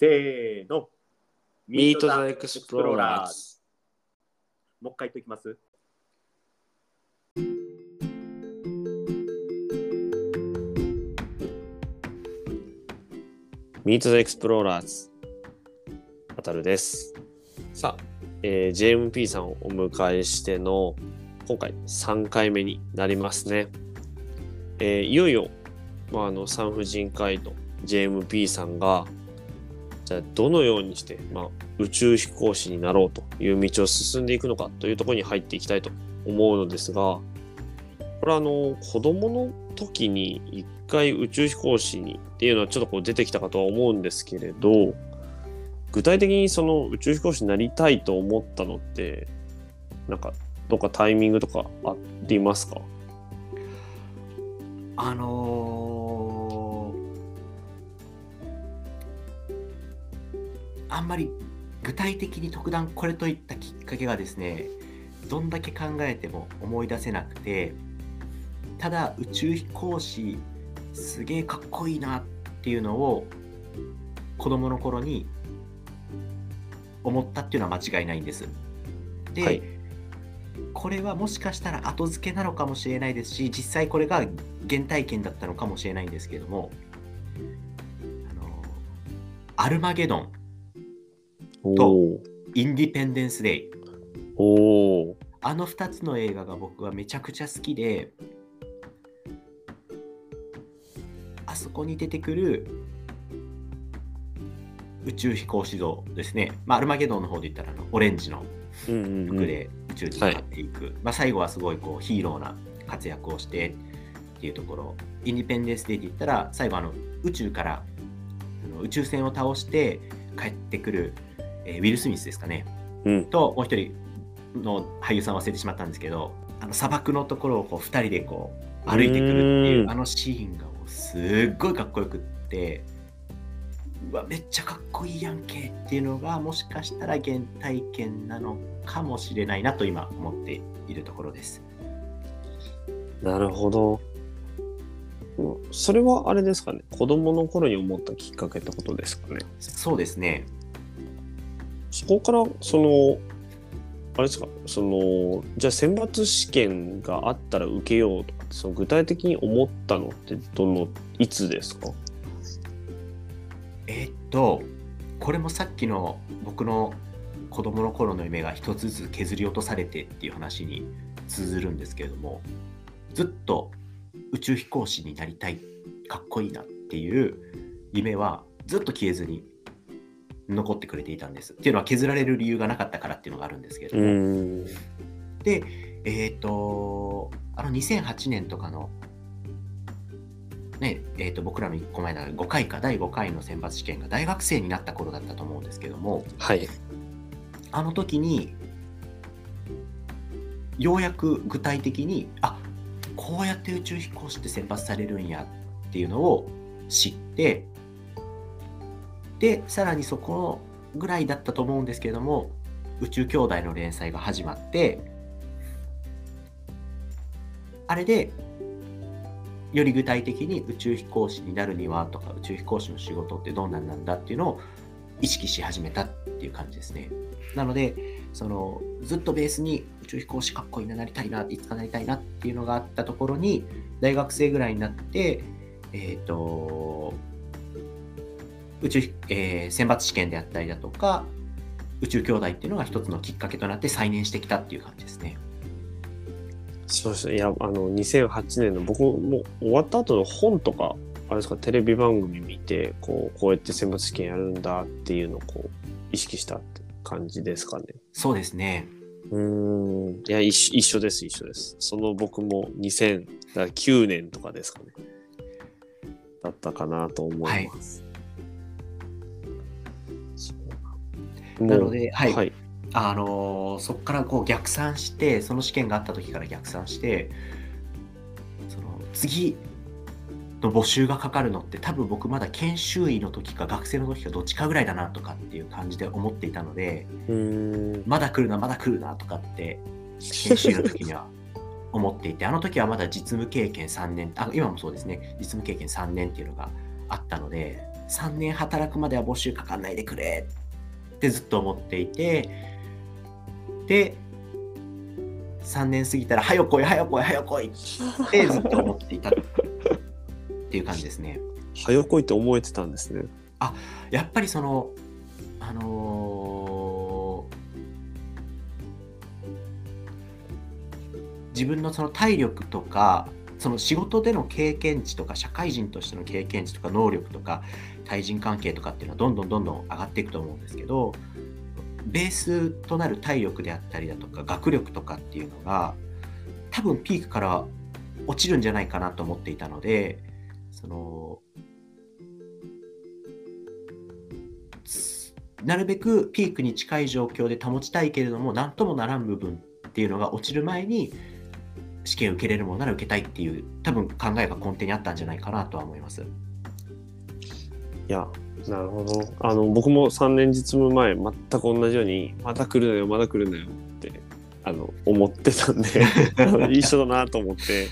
せーの。 Meet the Explorers。もう一回言っときます？ Meet the Explorers。あたるです。さあ、えー JMP さんをお迎えしての今回3回目になりますね。えーいよいよ、まあ、あの産婦人科医の JMP さんがじゃあどのようにして、まあ、宇宙飛行士になろうという道を進んでいくのかというところに入っていきたいと思うのですがこれはあの子供の時に一回宇宙飛行士にっていうのはちょっとこう出てきたかとは思うんですけれど具体的にその宇宙飛行士になりたいと思ったのってなんかどっかタイミングとかありますか？あのあんまり具体的に特段これといったきっかけがですねどんだけ考えても思い出せなくてただ宇宙飛行士すげえかっこいいなっていうのを子供の頃に思ったっていうのは間違いないんです。で、はいこれはもしかしたら後付けなのかもしれないですし実際これが原体験だったのかもしれないんですけどもあのアルマゲドンおとおインディペンデンス・デイおー。あの2つの映画が僕はめちゃくちゃ好きであそこに出てくる宇宙飛行士像ですね、まあ、アルマゲドンの方で言ったらあのオレンジの服で宇宙に向かっていく、まあ、最後はすごいこうヒーローな活躍をしてっていうところ。インディペンデンス・デイって言ったら最後あの宇宙から宇宙船を倒して帰ってくる、えーウィル・スミスですかねうんともう一人の俳優さん忘れてしまったんですけどあの砂漠のところをこう2人でこう歩いてくるっていううんあのシーンがすっごいかっこよくってうわめっちゃかっこいいやんけっていうのがもしかしたら原体験なのかもしれないなと今思っているところです。なるほど。うんそれはあれですかね子供の頃に思ったきっかけってことですかねそうですね。そこからそのあれですか？そのじゃあ選抜試験があったら受けようとかその具体的に思ったのってどのいつですか？えっとこれもさっきの僕の子供の頃の夢が一つずつ削り落とされてっていう話に通ずるんですけれどもずっと宇宙飛行士になりたいかっこいいなっていう夢はずっと消えずに残ってくれていたんです。っていうのは削られる理由がなかったからっていうのがあるんですけれどうも、ん。でえーっとあの2008年とかのねえー、と僕らの1個前の5回か第5回の選抜試験が大学生になった頃だったと思うんですけども。はい。あの時にようやく具体的にあこうやって宇宙飛行士って選抜されるんやっていうのを知ってでさらにそこぐらいだったと思うんですけれども宇宙兄弟の連載が始まってあれでより具体的に宇宙飛行士になるにはとか宇宙飛行士の仕事ってどんなんなんだっていうのを意識し始めたっていう感じですね。なのでそのずっとベースに宇宙飛行士かっこいいななりたいないつかなりたいなっていうのがあったところに大学生ぐらいになってえっ、と宇宙、えー選抜試験であったりだとか宇宙兄弟っていうのが一つのきっかけとなって再燃してきたっていう感じですね。そうですね。いやあの2008年の僕も終わった後の本とかあれですかテレビ番組見てこうこうやって選抜試験やるんだっていうのをこう意識したって感じですかね。そうですね。うーん。いや一緒一緒です一緒です。その僕も2009年とかですかね。だったかなと思います、そうなのではい。はい、あのーそこからこう逆算してその試験があった時から逆算してその次の募集がかかるのって多分僕まだ研修医の時か学生の時かどっちかぐらいだなとかっていう感じで思っていたのでまだ来るなまだ来るなとかって研修医の時には思っていてあの時はまだ実務経験3年あ今もそうですね。実務経験3年っていうのがあったので3年働くまでは募集かかんないでくれってずっと思っていてで3年過ぎたら「はよ来いはよ来いはよ来い」ってずっと思っていたっていう感じですね。早来いって思えてたんですね。やっぱりそのあのー自分のその体力とかその仕事での経験値とか社会人としての経験値とか能力とか対人関係とかっていうのはどんどんどんどん上がっていくと思うんですけどベースとなる体力であったりだとか学力とかっていうのが多分ピークから落ちるんじゃないかなと思っていたのでそのなるべくピークに近い状況で保ちたいけれども何ともならん部分っていうのが落ちる前に試験受けれるものなら受けたいっていう多分考えが根底にあったんじゃないかなとは思います。いや、なるほど。あの、僕も3年実務前、全く同じように、まだ来るなよ、まだ来るなよって、あの、思ってたんで、一緒だなと思って。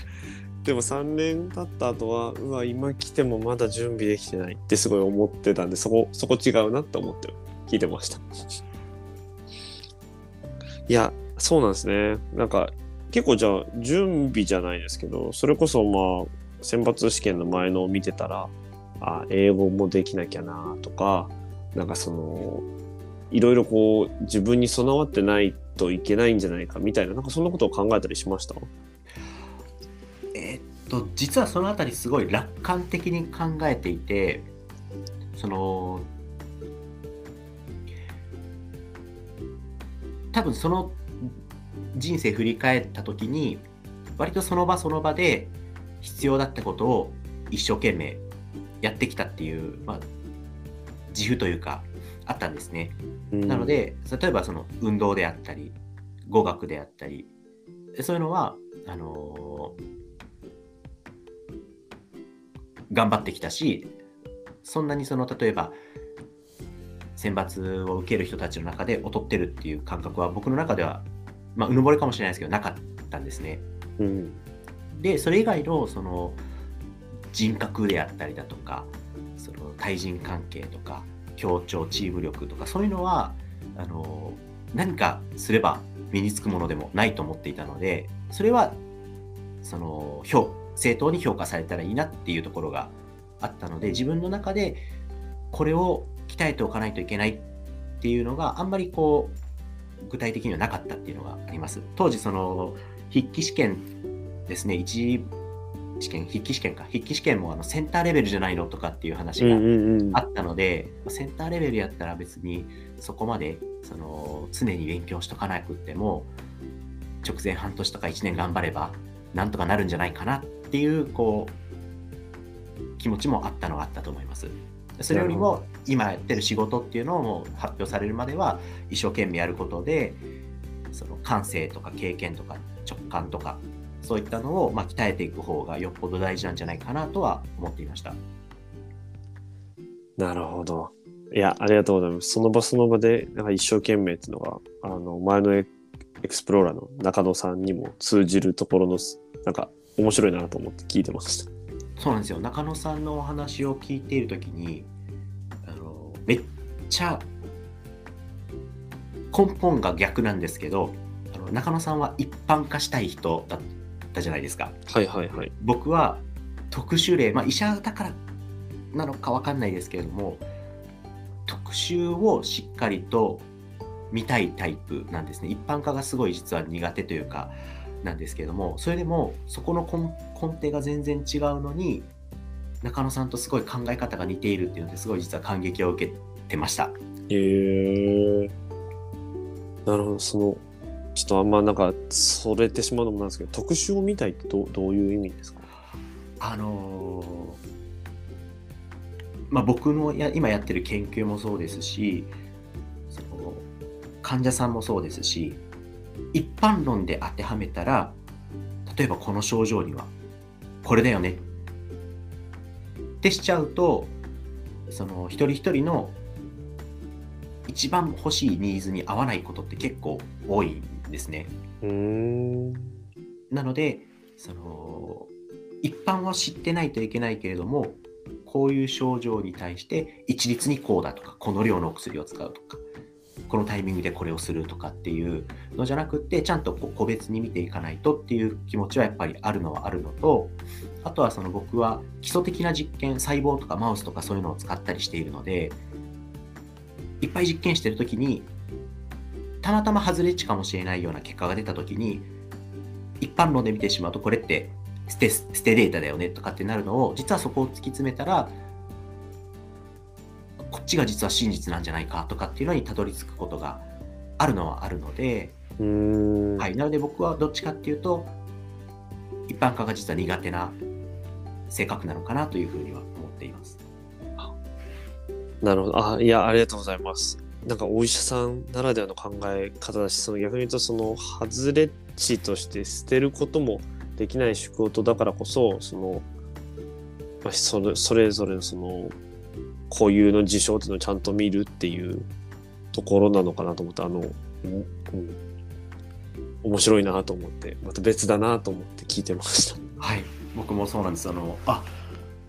でも3年経った後は、うわ、今来てもまだ準備できてないってすごい思ってたんで、そこ、そこ違うなって思って聞いてました。いや、そうなんですね。なんか、結構じゃあ、準備じゃないですけど、それこそまあ、選抜試験の前のを見てたら、あ、英語もできなきゃなとか、なんかその、いろいろこう、自分に備わってないといけないんじゃないかみたいな、なんかそんなことを考えたりしました？えーっと実はそのあたりすごい楽観的に考えていてその多分その人生振り返った時に割とその場その場で必要だったことを一生懸命やってきたっていう、まあ、自負というかあったんですね。なの、で、例えばその運動であったり、語学であったり、そういうのは、あのー頑張ってきたし、そんなにその、例えば、選抜を受ける人たちの中で劣ってるっていう感覚は僕の中では、まあ、うぬぼれかもしれないですけど、なかったんですね。うん、で、それ以外の、その、人格であったりだとか、その対人関係とか、協調チーム力とかそういうのはあの何かすれば身につくものでもないと思っていたのでそれはその評正当に評価されたらいいなっていうところがあったので自分の中でこれを鍛えておかないといけないっていうのがあんまりこう具体的にはなかったっていうのがあります。当時その筆記試験ですね。一次試験筆記試験か。筆記試験もあのセンターレベルじゃないのとかっていう話がうんうんうん。あったので、センターレベルやったら別にそこまでその常に勉強しとかなくっても直前半年とか1年頑張ればなんとかなるんじゃないかなっていうこう気持ちもあったのはあったと思います。それよりも今やってる仕事っていうのをもう発表されるまでは一生懸命やることでその感性とか経験とか直感とかそういったのをまあ鍛えていく方がよっぽど大事なんじゃないかなとは思っていました。なるほど。いや、ありがとうございます。その場その場で、なんか一生懸命っていうのが、あの、前のエエクスプローラーの中野さんにも通じるところの、なんか、面白いなと思って聞いてました。そうなんですよ中野さんのお話を聞いているときにめっちゃ根本が逆なんですけどあの中野さんは一般化したい人だったじゃないですかはいはいはい。僕は特殊例、まあ、医者だからなのかわかんないですけれども特集をしっかりと見たいタイプなんですね一般化がすごい実は苦手というかなんですけれどもそれでもそこの根根底が全然違うのに中野さんとすごい考え方が似ているっていうのですごい実は感激を受けてました。へえー。なるほど、その、ちょっとあんまなんか、それてしまうのもなんですけど、特集を見たいってどうどういう意味ですか？あのーまあ、僕のや今やってる研究もそうですしその患者さんもそうですし一般論で当てはめたら例えばこの症状にはこれだよねってしちゃうとその一人一人の一番欲しいニーズに合わないことって結構多いんですね。なのでその一般は知ってないといけないけれどもこういう症状に対して一律にこうだとかこの量のお薬を使うとかこのタイミングでこれをするとかっていうのじゃなくってちゃんと個別に見ていかないとっていう気持ちはやっぱりあるのはあるのとあとはその僕は基礎的な実験細胞とかマウスとかそういうのを使ったりしているのでいっぱい実験してる時にたまたま外れ値かもしれないような結果が出た時に一般論で見てしまうとこれって捨て捨てデータだよねとかってなるのを実はそこを突き詰めたらこっちが実は真実なんじゃないかとかっていうのにたどり着くことがあるのはあるので。はい、なので僕はどっちかっていうと一般化が実は苦手な性格なのかなというふうには思っています。なるほど。あ、いや、ありがとうございます。なんかお医者さんならではの考え方だし、その逆に言うと、その外れ値として捨てることもできない仕事だからこそ、その、まあ、それそれぞれのその固有の事象っていうのをちゃんと見るっていうところなのかなと思って、あの、うんうん面白いなと思って、また別だなと思って聞いてました。はい、僕もそうなんです。あの、あ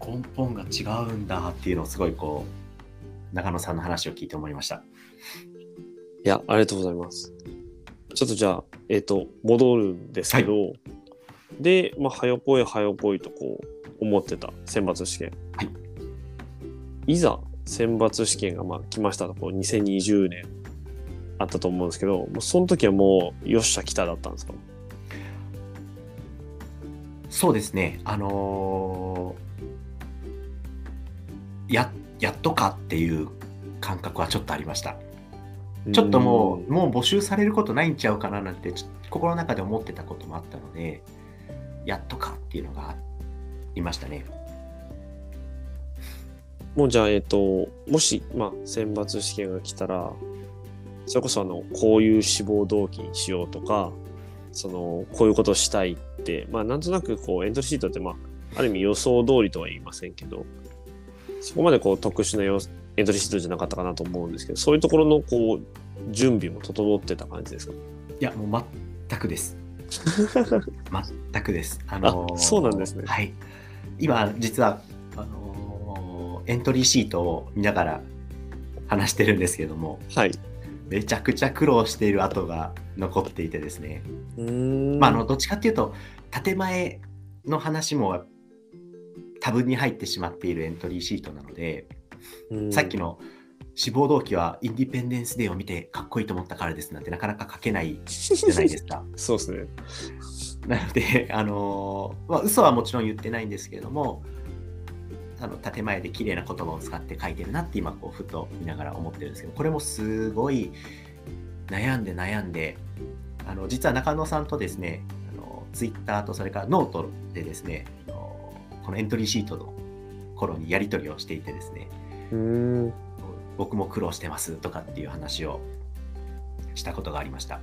根本が違うんだっていうのをすごいこう、中野さんの話を聞いて思いました。いや、ありがとうございます。ちょっとじゃあ、えっ、と、戻るんですけど、で、まあ、はよぽいはよぽいとこう、思ってた選抜試験。はい。いざ、選抜試験がまあ来ましたと、こう、2020年あったと思うんですけど、もうその時はもう、よっしゃ、来ただったんですか？そうですね、あのーや、やっとかっていう感覚はちょっとありました。ちょっともう、もう募集されることないんちゃうかななんて、心の中で思ってたこともあったので、やっとかっていうのがありましたね。もうじゃあ、えっ、と、もし、まあ、選抜試験が来たら、それこそ、あの、こういう志望動機にしようとか、その、こういうことをしたいって、まあ、なんとなく、こう、エントリーシートって、まあ、ある意味予想通りとは言いませんけど、そこまでこう、特殊なよエントリーシートじゃなかったかなと思うんですけど、そういうところの、こう、準備も整ってた感じですか？いや、もう全くです。全くです。ああそうなんですねはい。今、実は、あのーエントリーシートを見ながら話してるんですけども、はい。めちゃくちゃ苦労している跡が残っていてですね。うーん。まあ、あの、どっちかっていうと、建前の話も多分に入ってしまっているエントリーシートなので、うんさっきの志望動機はインディペンデンス・デーを見てかっこいいと思ったからですなんてなかなか書けないじゃないですか。そうですね。なので、あのーまあ、嘘はもちろん言ってないんですけれども、あの建前で綺麗な言葉を使って書いてるなって今こうふと見ながら思ってるんですけどこれもすごい悩んで悩んであの実は中野さんとですねあのツイッターとそれからノートでですねこのエントリーシートの頃にやり取りをしていてですね。僕も苦労してますとかっていう話をしたことがありました。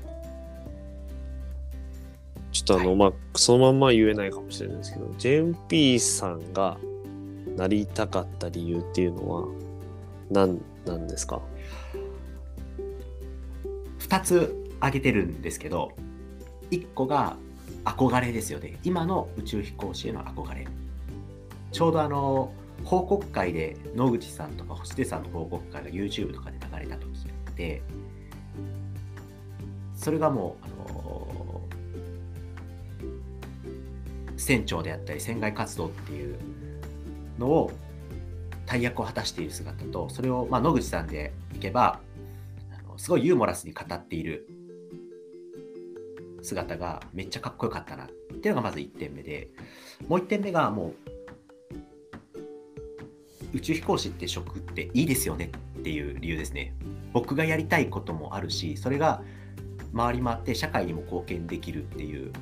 ちょっとあの、はいまあ、そのまんま言えないかもしれないですけど、JMP さんがなりたかった理由っていうのは何なんですか？2つ挙げてるんですけど1個が憧れですよね。今の宇宙飛行士への憧れ。ちょうどあの報告会で野口さんとか星出さんの報告会が YouTube とかで流れた時があってそれがもうあの船長であったり船外活動っていうのを大役を果たしている姿とそれを、まあ、野口さんでいけばあのすごいユーモラスに語っている姿がめっちゃかっこよかったなっていうのがまず1点目でもう1点目がもう宇宙飛行士って職っていいですよねっていう理由ですね僕がやりたいこともあるしそれが回り回って社会にも貢献できるっていう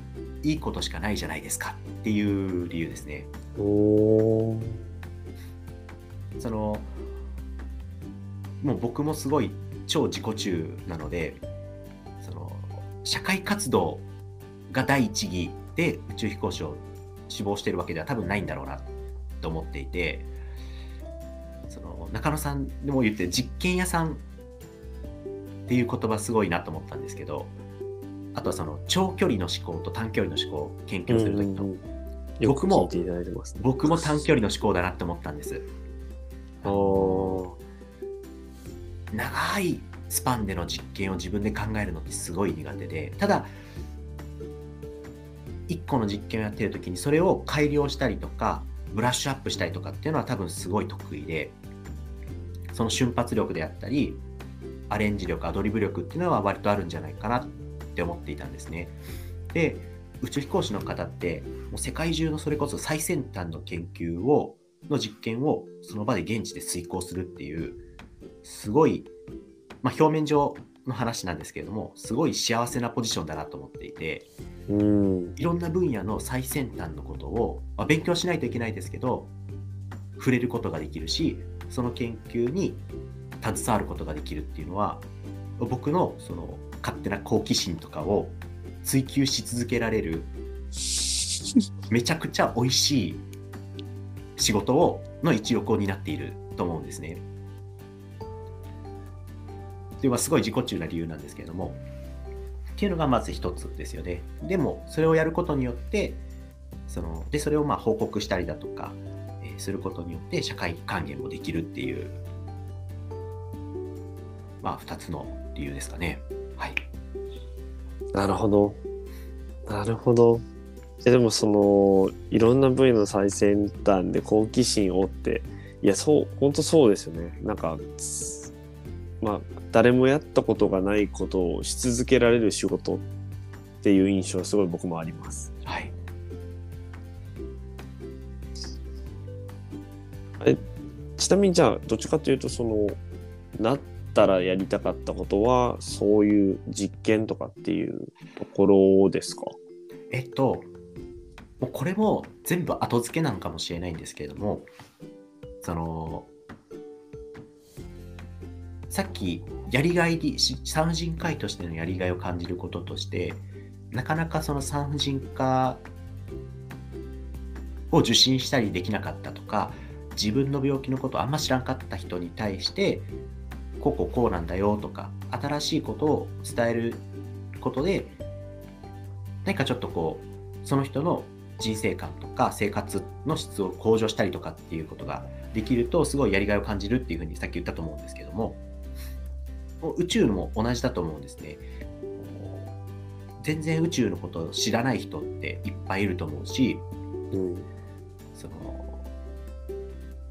いいことしかないじゃないですかっていう理由ですね。そのもう僕もすごい超自己中なので社会活動が第一義で宇宙飛行士を志望してるわけでは多分ないんだろうなと思っていてその中野さんでも言ってる実験屋さんっていう言葉すごいなと思ったんですけどあとはその長距離の思考と短距離の思考を研究する時のうんうんうんよく僕も。僕も短距離の思考だなって思ったんです。お長いスパンでの実験を自分で考えるのってすごい苦手でただ1個の実験をやってる時にそれを改良したりとかブラッシュアップしたりとかっていうのは多分すごい得意でその瞬発力であったりアレンジ力アドリブ力っていうのは割とあるんじゃないかなって思っていたんですね。で宇宙飛行士の方ってもう世界中のそれこそ最先端の研究をの実験をその場で現地で遂行するっていうすごい、まあ、表面上の話なんですけれどもすごい幸せなポジションだなと思っていてうんいろんな分野の最先端のことを、まあ、勉強しないといけないですけど触れることができるしその研究に携わることができるっていうのは僕のその勝手な好奇心とかを追求し続けられるめちゃくちゃ美味しい仕事をの一翼を担っていると思うんですね。というのはすごい自己中な理由なんですけれどもっていうのがまず一つですよね。でもそれをやることによってそのでそれをまあ報告したりだとか、えーすることによって社会還元もできるっていうまあ二つの理由ですかね。はい。なるほど。なるほど。えでもそのいろんな分野の最先端で好奇心を追っていやそう本当そうですよねなんかまあ誰もやったことがないことをし続けられる仕事っていう印象すごい僕もあります。はい。ちなみにじゃあどっちかというとそのなったらやりたかったことはそういう実験とかっていうところですか？えっと、もうこれも全部後付けなんかもしれないんですけれども、その、さっきやりがいに、産婦人科医としてのやりがいを感じることとして、なかなかその産婦人科を受診したりできなかったとか、自分の病気のことをあんま知らんかった人に対して、こここうなんだよとか、新しいことを伝えることで、何かちょっとこうその人の人生観とか生活の質を向上したりとかっていうことができるとすごいやりがいを感じるっていうふうにさっき言ったと思うんですけども宇宙も同じだと思うんですね。全然宇宙のことを知らない人っていっぱいいると思うしうんその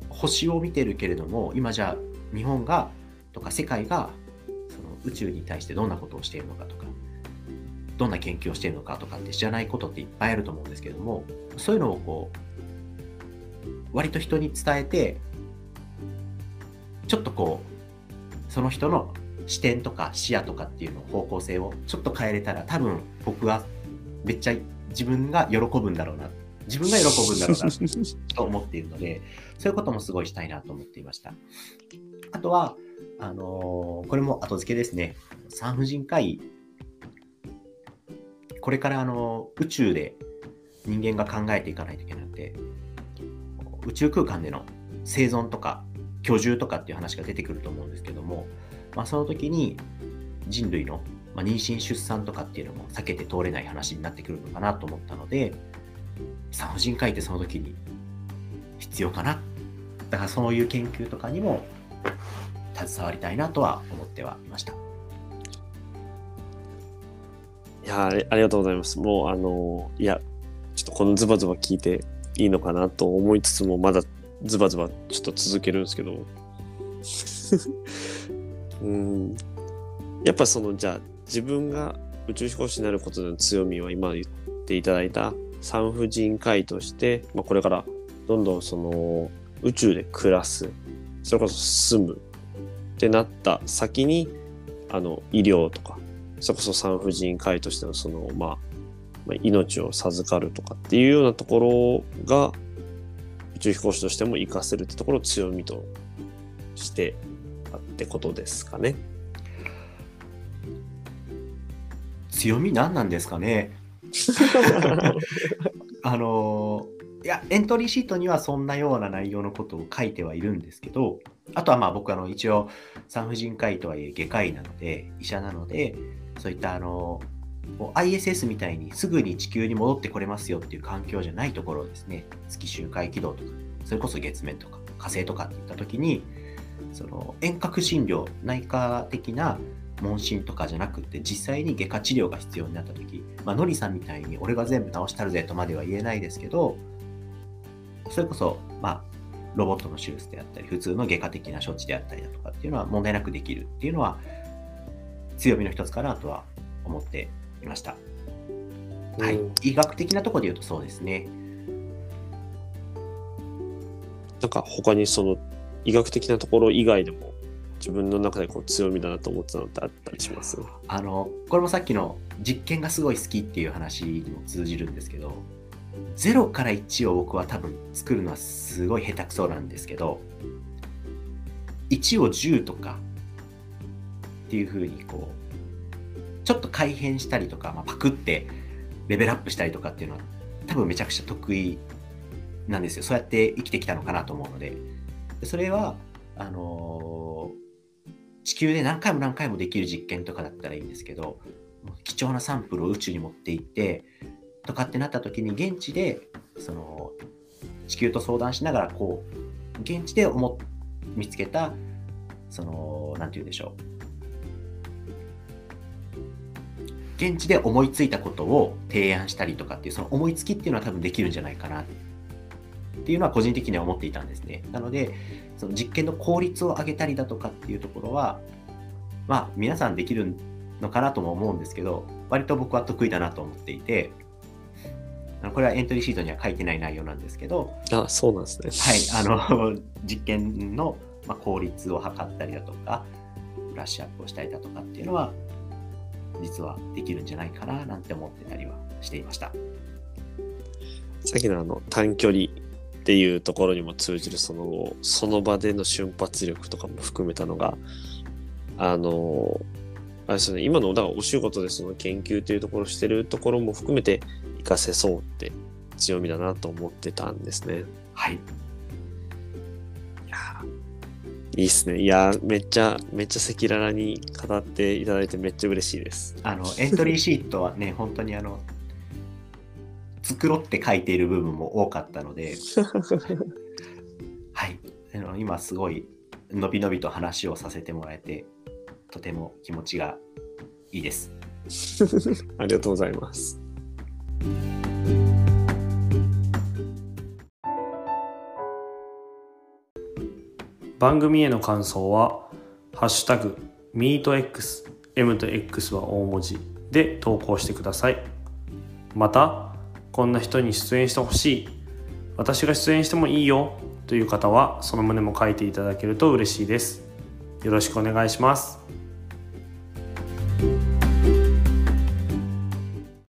星を見てるけれども今じゃあ日本がとか世界がその宇宙に対してどんなことをしているのかとかどんな研究をしているのかとかって知らないことっていっぱいあると思うんですけどもそういうのをこう割と人に伝えてちょっとこうその人の視点とか視野とかっていうの方向性をちょっと変えれたら多分僕はめっちゃ自分が喜ぶんだろうな自分が喜ぶんだろうなと思っているので、そういうこともすごいしたいなと思っていました。あとは、あのーこれも後付けですね。産婦人科医、これからあの宇宙で人間が考えていかないといけなくて、宇宙空間での生存とか居住とかっていう話が出てくると思うんですけども、まあ、その時に人類の、まあ、妊娠出産とかっていうのも避けて通れない話になってくるのかなと思ったので、産婦人科医ってその時に必要かな。だからそういう研究とかにも携わりたいなとは思ってはいました。いやありがとうございます。もうあのいやちょっとこのズバズバ聞いていいのかなと思いつつもまだズバズバちょっと続けるんですけどうん。やっぱそのじゃあ自分が宇宙飛行士になることの強みは今言っていただいた産婦人科医として、まあ、これからどんどんその宇宙で暮らす。それこそ住むってなった先にあの医療とかそれこそ産婦人科医としてのその、まあ、命を授かるとかっていうようなところが宇宙飛行士としても活かせるってところを強みとしてあってことですかね。強み何なんですかね あのいやエントリーシートにはそんなような内容のことを書いてはいるんですけどあとはまあ僕あの一応産婦人科医とはいえ外科医なので医者なのでそういったあの ISS みたいにすぐに地球に戻ってこれますよっていう環境じゃないところをですね月周回軌道とかそれこそ月面とか火星とかっていった時にその遠隔診療内科的な問診とかじゃなくて実際に外科治療が必要になった時、まあ、のりさんみたいに俺が全部治したるぜとまでは言えないですけどそれこそまあロボットの手術であったり普通の外科的な処置であったりだとかっていうのは問題なくできるっていうのは強みの一つかなとは思っていました。はいうん、医学的なところで言うとそうですね。なんか他にその医学的なところ以外でも自分の中でこう強みだなと思ってたのってあったりします？あのこれもさっきの実験がすごい好きっていう話にも通じるんですけど0から1を僕は多分作るのはすごい下手くそなんですけど1を10とかっていう風にこうちょっと改変したりとか、まあ、パクってレベルアップしたりとかっていうのは多分めちゃくちゃ得意なんですよ。そうやって生きてきたのかなと思うので。それはあのー地球で何回も何回もできる実験とかだったらいいんですけど貴重なサンプルを宇宙に持って行ってとかってなった時に現地でその地球と相談しながらこう現地で思見つけたその何て言うんでしょう。現地で思いついたことを提案したりとかっていうその思いつきっていうのは多分できるんじゃないかなっていうのは個人的には思っていたんですね。なのでその実験の効率を上げたりだとかっていうところはまあ皆さんできるのかなとも思うんですけど割と僕は得意だなと思っていてこれはエントリーシートには書いてない内容なんですけどあそうなんですねはい、あの実験の、まあ、効率を測ったりだとかブラッシュアップをしたりだとかっていうのは実はできるんじゃないかななんて思ってたりはしていました。さっきのあの短距離っていうところにも通じるそのその場での瞬発力とかも含めたのがあのあれですね今のだからお仕事でその研究というところをしてるところも含めて活かせそうって強みだなと思ってたんですね。はい、いやーいいっすね。いやーめっちゃめっちゃ赤裸々に語っていただいてめっちゃ嬉しいです。あのエントリーシートはね本当にあの繕って書いている部分も多かったので、はい、あの今すごいのびのびと話をさせてもらえてとても気持ちがいいです。ありがとうございます。番組への感想は「ハッシュタグ MeetX」M と X は大文字で投稿してくださいまたこんな人に出演してほしい。私が出演してもいいよ。という方はその旨も書いていただけると嬉しいです。よろしくお願いします。